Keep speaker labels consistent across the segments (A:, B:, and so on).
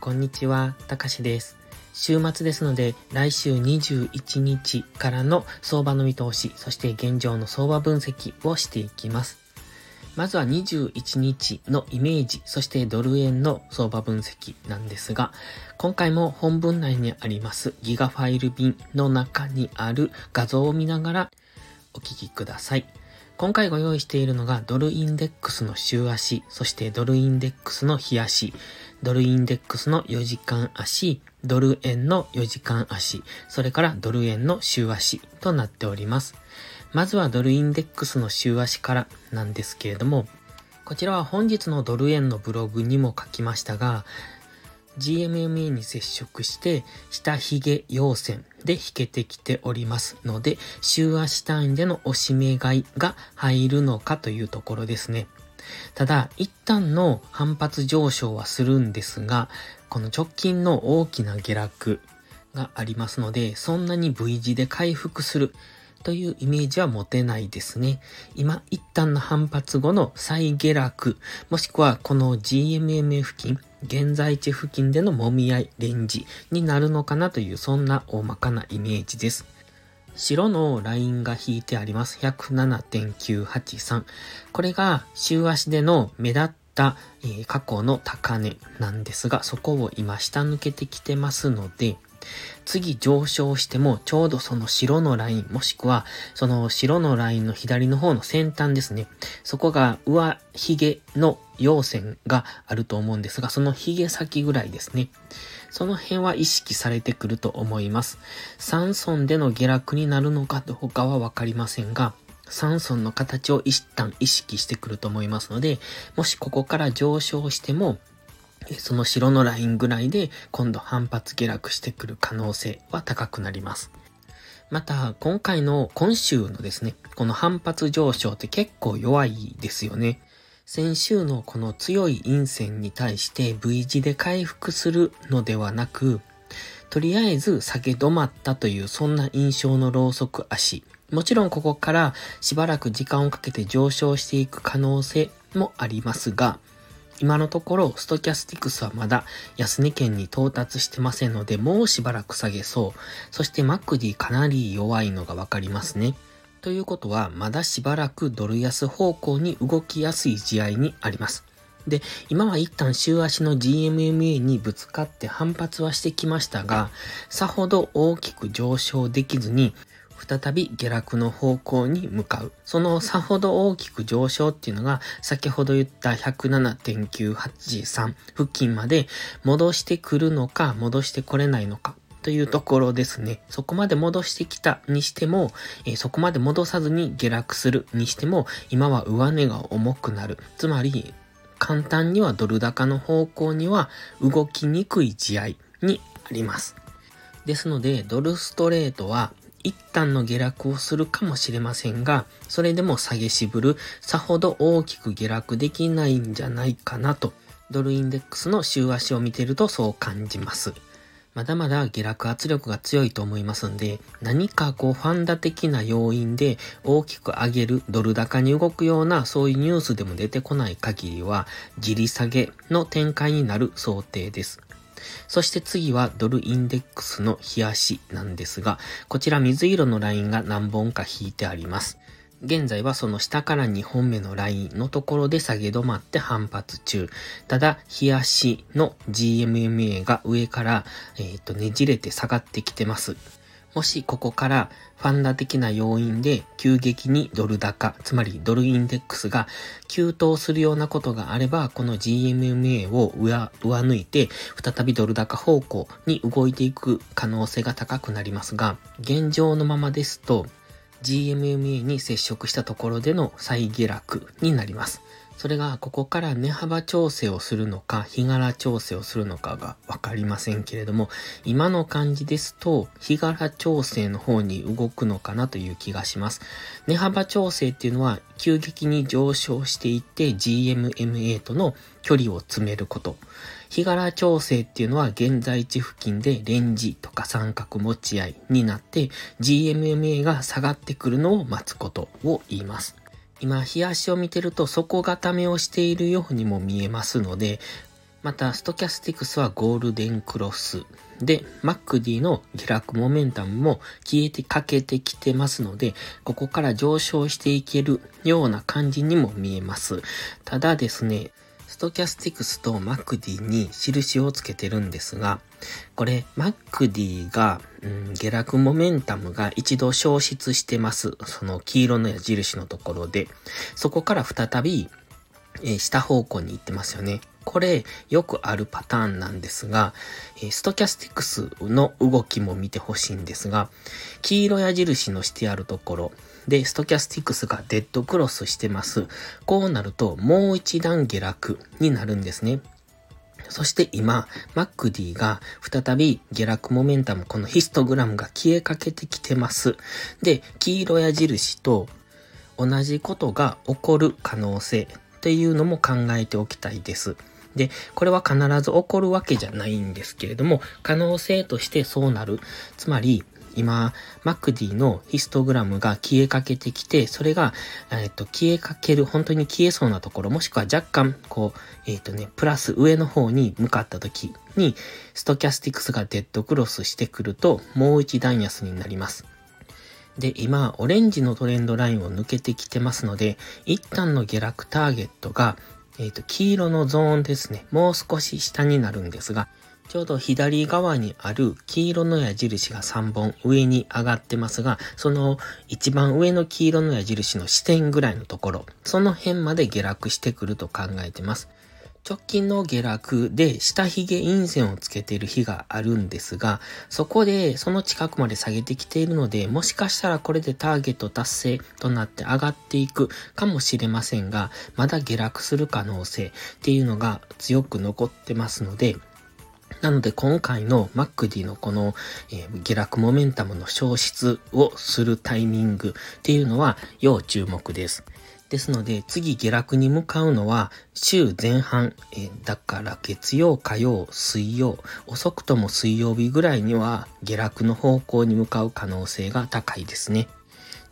A: こんにちは、たかしです。週末ですので、来週21日からの相場の見通し、そして現状の相場分析をしていきます。まずは21日のイメージ、そしてドル円の相場分析なんですが、今回も本文内にありますギガファイル便の中にある画像を見ながらお聞きください。今回ご用意しているのがドルインデックスの週足、そしてドルインデックスの日足、ドルインデックスの4時間足、ドル円の4時間足、それからドル円の週足となっております。まずはドルインデックスの週足からなんですけれども、こちらは本日のドル円のブログにも書きましたが、GMMA に接触して、下髭陽線で引けてきておりますので、週足単位での押し目買いが入るのかというところですね。ただ、一旦の反発上昇はするんですが、この直近の大きな下落がありますので、そんなに V 字で回復するというイメージは持てないですね。今、一旦の反発後の再下落、もしくはこの GMM 付近、現在地付近での揉み合い、レンジになるのかなという、そんな大まかなイメージです。白のラインが引いてあります。107.983。これが週足での目立った、え、過去の高値なんですが、そこを今下抜けてきてますので、次上昇してもちょうどその白のライン、もしくはその白のラインの左の方の先端ですね。そこが上髭の陽線があると思うんですが、その髭先ぐらいですね。その辺は意識されてくると思います。3損での下落になるのかどうかはわかりませんが、3損の形を一旦意識してくると思いますので、もしここから上昇しても、その白のラインぐらいで今度反発下落してくる可能性は高くなります。また、今回の今週のですね、この反発上昇って結構弱いですよね。先週のこの強い陰線に対して V 字で回復するのではなく、とりあえず下げ止まったというそんな印象のローソク足。もちろんここからしばらく時間をかけて上昇していく可能性もありますが、今のところ、ストキャスティクスはまだ安値圏に到達してませんので、もうしばらく下げそう。そしてマックディかなり弱いのがわかりますね。ということは、まだしばらくドル安方向に動きやすい試合にあります。で、今は一旦週足の GMMA にぶつかって反発はしてきましたが、さほど大きく上昇できずに、再び下落の方向に向かう。そのさほど大きく上昇っていうのが、先ほど言った107.983付近まで戻してくるのか、戻してこれないのか。というところですね。そこまで戻してきたにしても、えー、そこまで戻さずに下落するにしても、今は上値が重くなる。つまり、簡単にはドル高の方向には動きにくい試合にあります。ですので、ドルストレートは一旦の下落をするかもしれませんが、それでも下げしぶる、さほど大きく下落できないんじゃないかなと、ドルインデックスの週足を見てるとそう感じます。まだまだ下落圧力が強いと思いますんで、何かこうファンダ的な要因で大きく上げるドル高に動くようなそういうニュースでも出てこない限りは、自利下げの展開になる想定です。そして次はドルインデックスの冷やしなんですが、こちら水色のラインが何本か引いてあります。現在はその下から2本目のラインのところで下げ止まって反発中。ただ、冷やしの GMMA が上から、えっ、ー、とねじれて下がってきてます。もしここからファンダ的な要因で急激にドル高、つまりドルインデックスが急騰するようなことがあれば、この GMMA を上上抜いて、再びドル高方向に動いていく可能性が高くなりますが、現状のままですと、GMMA に接触したところでの再下落になります。それがここから値幅調整をするのか、日柄調整をするのかがわかりませんけれども、今の感じですと、日柄調整の方に動くのかなという気がします。値幅調整っていうのは、急激に上昇していって GMMA との距離を詰めること。日柄調整っていうのは現在地付近でレンジとか三角持ち合いになって GMMA が下がってくるのを待つことを言います。今、冷やしを見てると底固めをしているようにも見えますので、また、ストキャスティクスはゴールデンクロス。で、マック d の下落モメンタムも消えてかけてきてますので、ここから上昇していけるような感じにも見えます。ただですね、ストキャスティクスと MACD に印をつけてるんですが、これ、 MACD が、うん、下落モメンタムが一度消失してます。その黄色の矢印のところで、そこから再び、えー、下方向に行ってますよね。これ、よくあるパターンなんですが、え、ストキャスティクスの動きも見てほしいんですが、黄色矢印のしてあるところ、で、ストキャスティクスがデッドクロスしてます。こうなると、もう一段下落になるんですね。そして今、マックディが再び下落モメンタム、このヒストグラムが消えかけてきてます。で、黄色矢印と同じことが起こる可能性っていうのも考えておきたいです。で、これは必ず起こるわけじゃないんですけれども、可能性としてそうなる。つまり、今、マクディのヒストグラムが消えかけてきて、それが、えっ、と、消えかける、本当に消えそうなところ、もしくは若干、こう、えっ、とね、プラス上の方に向かった時に、ストキャスティクスがデッドクロスしてくると、もう一段安になります。で、今、オレンジのトレンドラインを抜けてきてますので、一旦の下落ターゲットが、えっ、と、黄色のゾーンですね。もう少し下になるんですが、ちょうど左側にある黄色の矢印が3本上に上がってますが、その一番上の黄色の矢印の視点ぐらいのところ、その辺まで下落してくると考えてます。直近の下落で下髭陰線をつけている日があるんですが、そこでその近くまで下げてきているので、もしかしたらこれでターゲット達成となって上がっていくかもしれませんが、まだ下落する可能性っていうのが強く残ってますので、なので今回のマックディのこの、下落モメンタムの消失をするタイミングっていうのは要注目です。ですので次下落に向かうのは週前半、え、だから月曜、火曜、水曜、遅くとも水曜日ぐらいには下落の方向に向かう可能性が高いですね。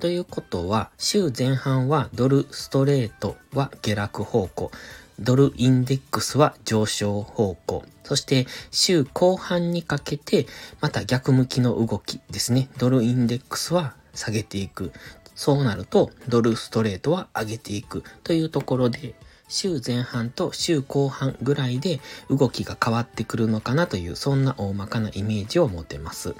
A: ということは、週前半はドルストレートは下落方向。ドルインデックスは上昇方向。そして週後半にかけてまた逆向きの動きですね。ドルインデックスは下げていく。そうなるとドルストレートは上げていくというところで週前半と週後半ぐらいで動きが変わってくるのかなというそんな大まかなイメージを持てます。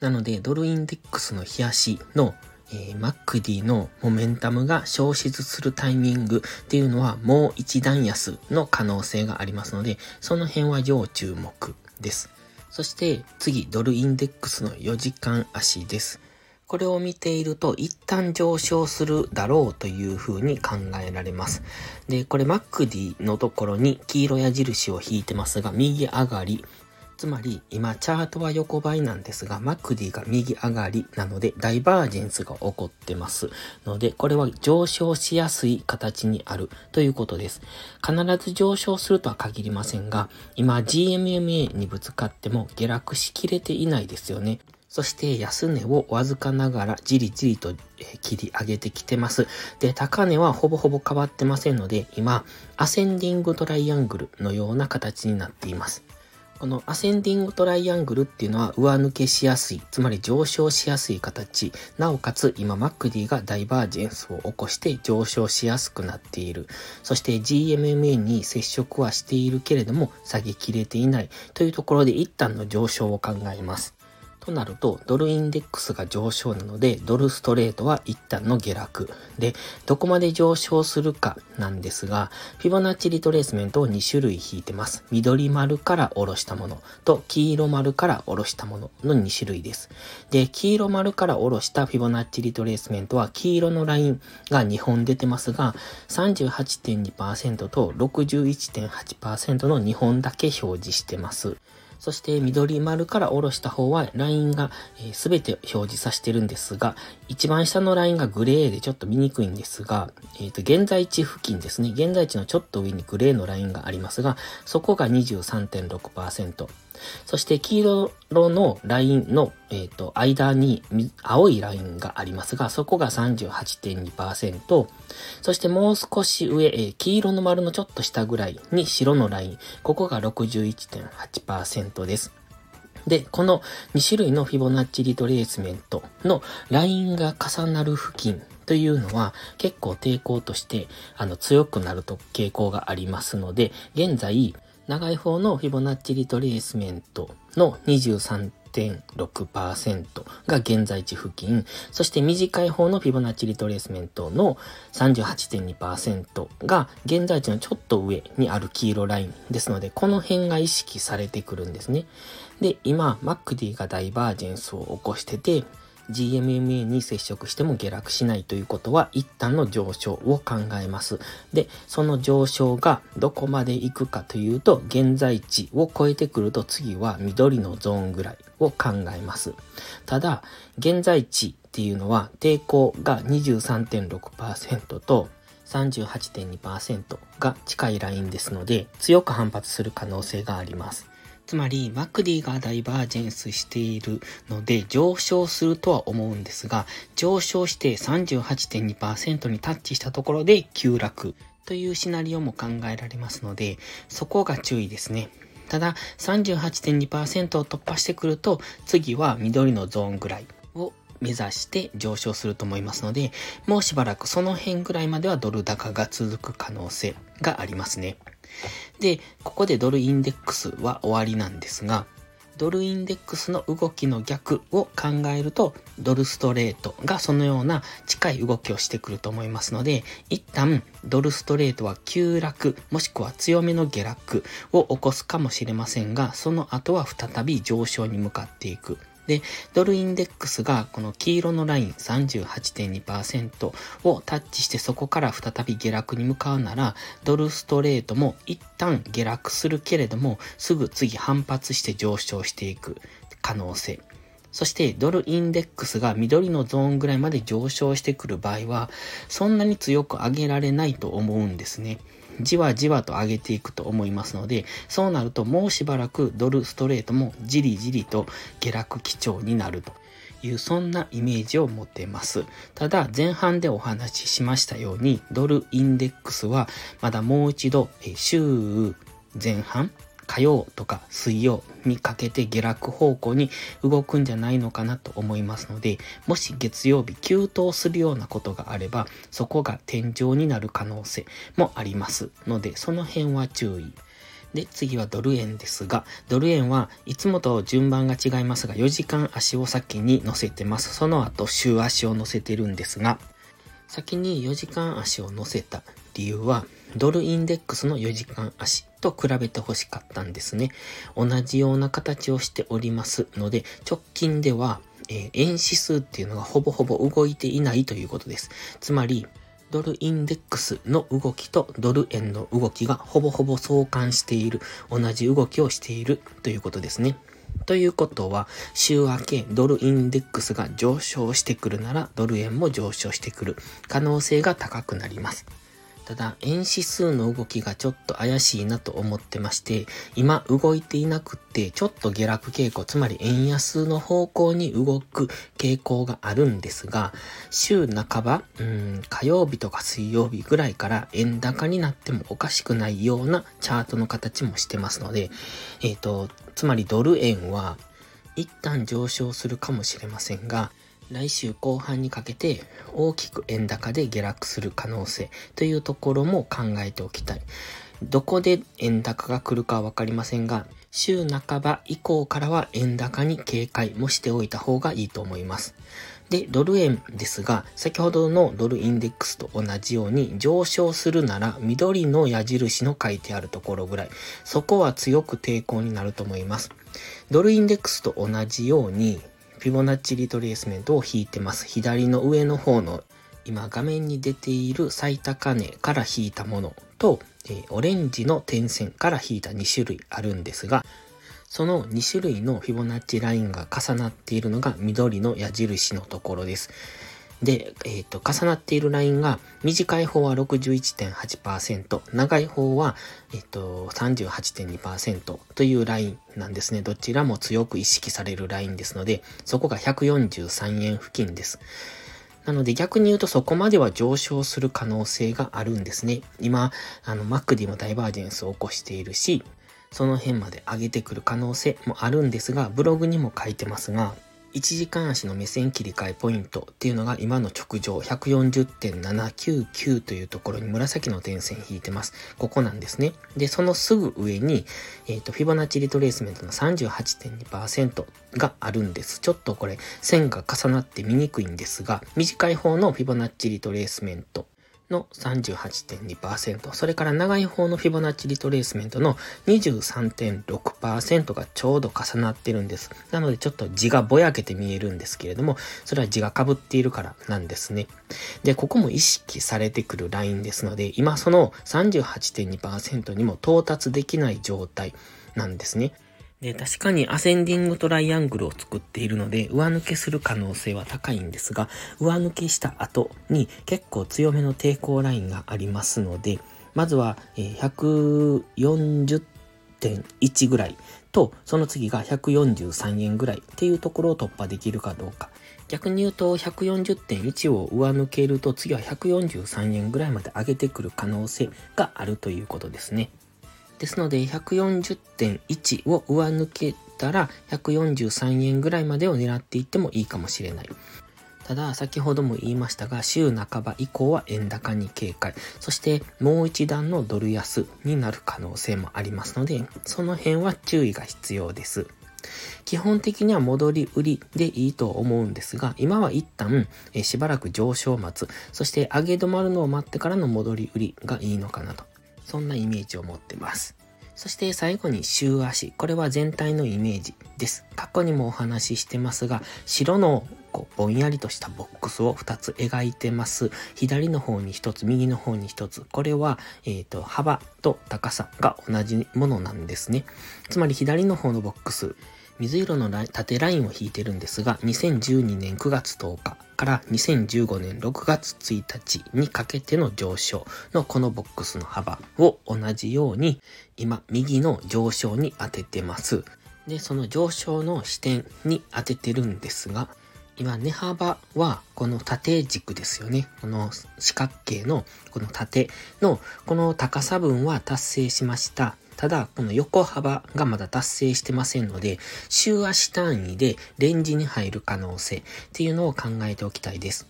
A: なのでドルインデックスの冷やしのえー、マックディのモメンタムが消失するタイミングっていうのはもう一段安の可能性がありますので、その辺は要注目です。そして次、ドルインデックスの4時間足です。これを見ていると一旦上昇するだろうというふうに考えられます。で、これマックディのところに黄色矢印を引いてますが、右上がり、つまり今チャートは横ばいなんですが、マクディが右上がりなのでダイバージェンスが起こってますので、これは上昇しやすい形にあるということです。必ず上昇するとは限りませんが、今 GMMA にぶつかっても下落しきれていないですよね。そして安値をわずかながらじりじりと切り上げてきてます。で、高値はほぼほぼ変わってませんので、今、アセンディングトライアングルのような形になっています。このアセンディングトライアングルっていうのは上抜けしやすい、つまり上昇しやすい形。なおかつ今マックディがダイバージェンスを起こして上昇しやすくなっている。そして GMMA に接触はしているけれども下げきれていないというところで一旦の上昇を考えます。となると、ドルインデックスが上昇なので、ドルストレートは一旦の下落。で、どこまで上昇するかなんですが、フィボナッチリトレースメントを2種類引いてます。緑丸から下ろしたものと、黄色丸から下ろしたものの2種類です。で、黄色丸から下ろしたフィボナッチリトレースメントは、黄色のラインが2本出てますが、38.2%と61.8%の2本だけ表示してます。そして緑丸から下ろした方はラインがすべ、えー、て表示させてるんですが、一番下のラインがグレーでちょっと見にくいんですが、えっ、ー、と、現在地付近ですね。現在地のちょっと上にグレーのラインがありますが、そこが23.6%。そして黄色のラインの、え、ー、と、間に青いラインがありますが、そこが38.2%。そしてもう少し上、えー、黄色の丸のちょっと下ぐらいに白のライン。ここが61.8%です。で、この2種類のフィボナッチリトレースメントのラインが重なる付近というのは結構抵抗としてあの強くなると傾向がありますので、現在長い方のフィボナッチリトレースメントの23.6%が現在地付近、そして短い方のフィボナッチリトレースメントの38.2%が現在地のちょっと上にある黄色ラインですので、この辺が意識されてくるんですね。で、今、マックディがダイバージェンスを起こしてて、GMMA に接触しても下落しないということは一旦の上昇を考えます。で、その上昇がどこまで行くかというと、現在地を超えてくると次は緑のゾーンぐらいを考えます。ただ、現在地っていうのは抵抗が23.6%と38.2%が近いラインですので、強く反発する可能性があります。つまり、マクディがダイバージェンスしているので、上昇するとは思うんですが、上昇して38.2%にタッチしたところで急落というシナリオも考えられますので、そこが注意ですね。ただ、38.2%を突破してくると、次は緑のゾーンぐらいを目指して上昇すると思いますので、もうしばらくその辺ぐらいまではドル高が続く可能性がありますね。で、ここでドルインデックスは終わりなんですが、ドルインデックスの動きの逆を考えると、ドルストレートがそのような近い動きをしてくると思いますので、一旦ドルストレートは急落、もしくは強めの下落を起こすかもしれませんが、その後は再び上昇に向かっていく。で、ドルインデックスがこの黄色のライン38.2%をタッチしてそこから再び下落に向かうなら、ドルストレートも一旦下落するけれども、すぐ次反発して上昇していく可能性。そしてドルインデックスが緑のゾーンぐらいまで上昇してくる場合は、そんなに強く上げられないと思うんですね。じわじわと上げていくと思いますので、そうなるともうしばらくドルストレートもじりじりと下落基調になるというそんなイメージを持っています。ただ前半でお話ししましたようにドルインデックスはまだもう一度週前半火曜とか水曜にかけて下落方向に動くんじゃないのかなと思いますので、もし月曜日急騰するようなことがあれば、そこが天井になる可能性もありますので、その辺は注意。で、次はドル円ですが、ドル円はいつもと順番が違いますが、4時間足を先に乗せてます。その後、週足を乗せてるんですが、先に4時間足を乗せた理由は、ドルインデックスの4時間足と比べて欲しかったんですね。同じような形をしておりますので、直近では、えー、円指数っていうのがほぼほぼ動いていないということです。つまり、ドルインデックスの動きとドル円の動きがほぼほぼ相関している、同じ動きをしているということですね。ということは、週明けドルインデックスが上昇してくるなら、ドル円も上昇してくる可能性が高くなります。ただ、円指数の動きがちょっと怪しいなと思ってまして、今動いていなくって、ちょっと下落傾向、つまり円安の方向に動く傾向があるんですが、週半ば、うん、火曜日とか水曜日ぐらいから円高になってもおかしくないようなチャートの形もしてますので、えっ、ー、と、つまりドル円は一旦上昇するかもしれませんが、来週後半にかけて大きく円高で下落する可能性というところも考えておきたい。どこで円高が来るかはわかりませんが、週半ば以降からは円高に警戒もしておいた方がいいと思います。で、ドル円ですが、先ほどのドルインデックスと同じように上昇するなら緑の矢印の書いてあるところぐらい、そこは強く抵抗になると思います。ドルインデックスと同じようにフィボナッチリトレースメントを引いてます。左の上の方の今画面に出ている最高値から引いたものと、え、オレンジの点線から引いた2種類あるんですが、その2種類のフィボナッチラインが重なっているのが緑の矢印のところです。で、えっ、ー、と、重なっているラインが、短い方は61.8%、長い方は、えっ、ー、と、38.2%というラインなんですね。どちらも強く意識されるラインですので、そこが143円付近です。なので逆に言うとそこまでは上昇する可能性があるんですね。今、あの、マックディもダイバージェンスを起こしているし、その辺まで上げてくる可能性もあるんですが、ブログにも書いてますが、1時間足の目線切り替えポイントっていうのが今の直上140.799というところに紫の点線引いてます。ここなんですね。で、そのすぐ上に、え、ー、と、フィボナッチリトレースメントの38.2%があるんです。ちょっとこれ線が重なって見にくいんですが、短い方のフィボナッチリトレースメントの38.2%、それから長い方のフィボナッチリトレースメントの23.6%がちょうど重なってるんです。なのでちょっと字がぼやけて見えるんですけれども、それは字が被っているからなんですね。で、ここも意識されてくるラインですので、今その38.2%にも到達できない状態なんですね。で、確かにアセンディングトライアングルを作っているので、上抜けする可能性は高いんですが、上抜けした後に結構強めの抵抗ラインがありますので、まずは140.1ぐらいと、その次が143円ぐらいっていうところを突破できるかどうか。逆に言うと140.1を上抜けると次は143円ぐらいまで上げてくる可能性があるということですね。ですので、140.1を上抜けたら、143円ぐらいまでを狙っていってもいいかもしれない。ただ、先ほども言いましたが、週半ば以降は円高に警戒。そして、もう一段のドル安になる可能性もありますので、その辺は注意が必要です。基本的には戻り売りでいいと思うんですが、今は一旦、えしばらく上昇待つ、そして上げ止まるのを待ってからの戻り売りがいいのかなと。そんなイメージを持ってます。そして最後に週足。これは全体のイメージです。過去にもお話ししてますが、白のこうぼんやりとしたボックスを2つ描いてます。左の方に1つ、右の方に1つ。これは、えっ、ー、と、幅と高さが同じものなんですね。つまり左の方のボックス、水色の縦ラインを引いてるんですが、2012年9月10日から2015年6月1日にかけての上昇のこのボックスの幅を同じように今右の上昇に当ててます。で、その上昇の視点に当ててるんですが、今、値幅はこの縦軸ですよね。この四角形のこの縦のこの高さ分は達成しました。ただ、この横幅がまだ達成してませんので、週足単位でレンジに入る可能性っていうのを考えておきたいです。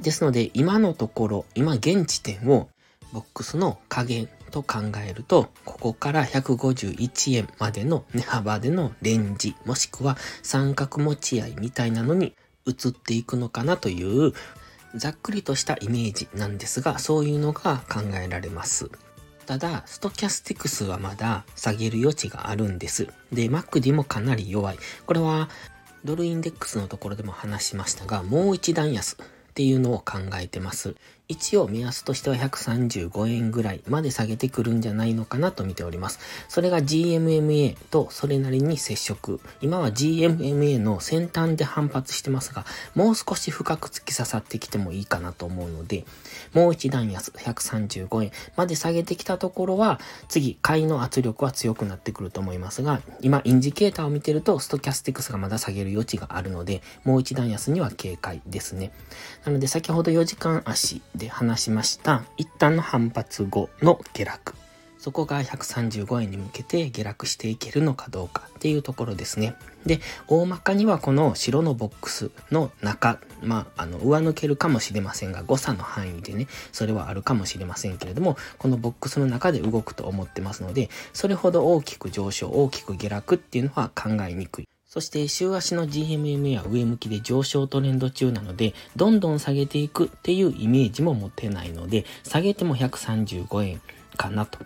A: ですので、今のところ、今現地点をボックスの加減と考えると、ここから151円までの値幅でのレンジ、もしくは三角持ち合いみたいなのに移っていくのかなという、ざっくりとしたイメージなんですが、そういうのが考えられます。ただ、ストキャスティクスはまだ下げる余地があるんです。で、MacD もかなり弱い。これは、ドルインデックスのところでも話しましたが、もう一段安っていうのを考えてます。一応目安としては135円ぐらいまで下げてくるんじゃないのかなと見ております。それが GMMA とそれなりに接触。今は GMMA の先端で反発してますが、もう少し深く突き刺さってきてもいいかなと思うので、もう一段安135円まで下げてきたところは、次、買いの圧力は強くなってくると思いますが、今、インジケーターを見てると、ストキャスティクスがまだ下げる余地があるので、もう一段安には警戒ですね。なので、先ほど4時間足で話しました、一旦の反発後の下落。そこが135円に向けて下落していけるのかどうかっていうところですね。で、大まかにはこの白のボックスの中、まあ、あの、上抜けるかもしれませんが、誤差の範囲でね、それはあるかもしれませんけれども、このボックスの中で動くと思ってますので、それほど大きく上昇、大きく下落っていうのは考えにくい。そして週足の GMM は上向きで上昇トレンド中なので、どんどん下げていくっていうイメージも持てないので、下げても135円かなと。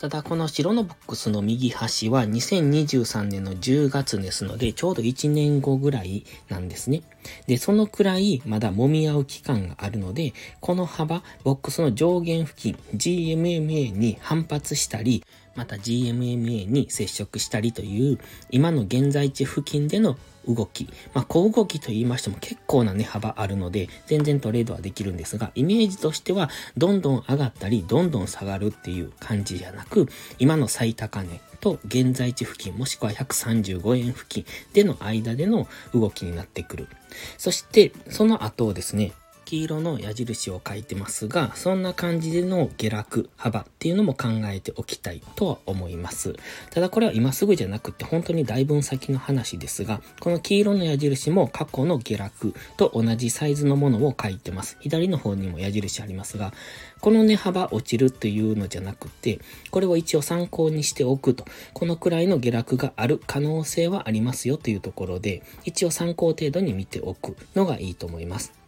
A: ただこの白のボックスの右端は2023年の10月ですので、ちょうど1年後ぐらいなんですね。で、そのくらいまだ揉み合う期間があるので、この幅、ボックスの上限付近、GMMA に反発したり、また GMMA に接触したりという、今の現在地付近での動き。まあ、小動きと言いましても結構な値幅あるので、全然トレードはできるんですが、イメージとしては、どんどん上がったり、どんどん下がるっていう感じじゃなく、今の最高値と現在地付近、もしくは135円付近での間での動きになってくる。そして、その後ですね、黄色の矢印を書いてますが、そんな感じでの下落幅っていうのも考えておきたいとは思います。ただこれは今すぐじゃなくて本当にだいぶ先の話ですが、この黄色の矢印も過去の下落と同じサイズのものを書いてます。左の方にも矢印ありますが、この値幅落ちるというのじゃなくて、これを一応参考にしておくと、このくらいの下落がある可能性はありますよというところで、一応参考程度に見ておくのがいいと思います。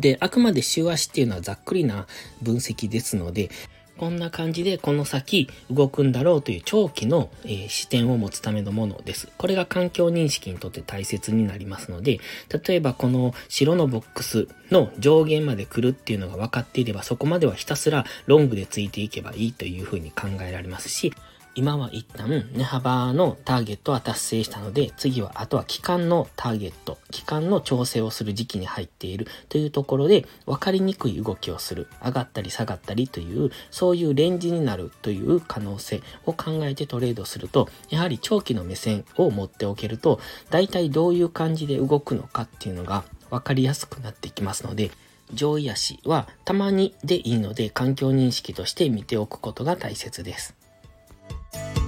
A: で、あくまで週足っていうのはざっくりな分析ですので、こんな感じでこの先動くんだろうという長期の、えー、視点を持つためのものです。これが環境認識にとって大切になりますので、例えばこの白のボックスの上限まで来るっていうのが分かっていれば、そこまではひたすらロングでついていけばいいというふうに考えられますし、今は一旦値幅のターゲットは達成したので、次はあとは期間のターゲット、期間の調整をする時期に入っているというところで、分かりにくい動きをする、上がったり下がったりという、そういうレンジになるという可能性を考えてトレードすると、やはり長期の目線を持っておけると、大体どういう感じで動くのかっていうのが分かりやすくなってきますので、上位足はたまにでいいので環境認識として見ておくことが大切です。Thank you.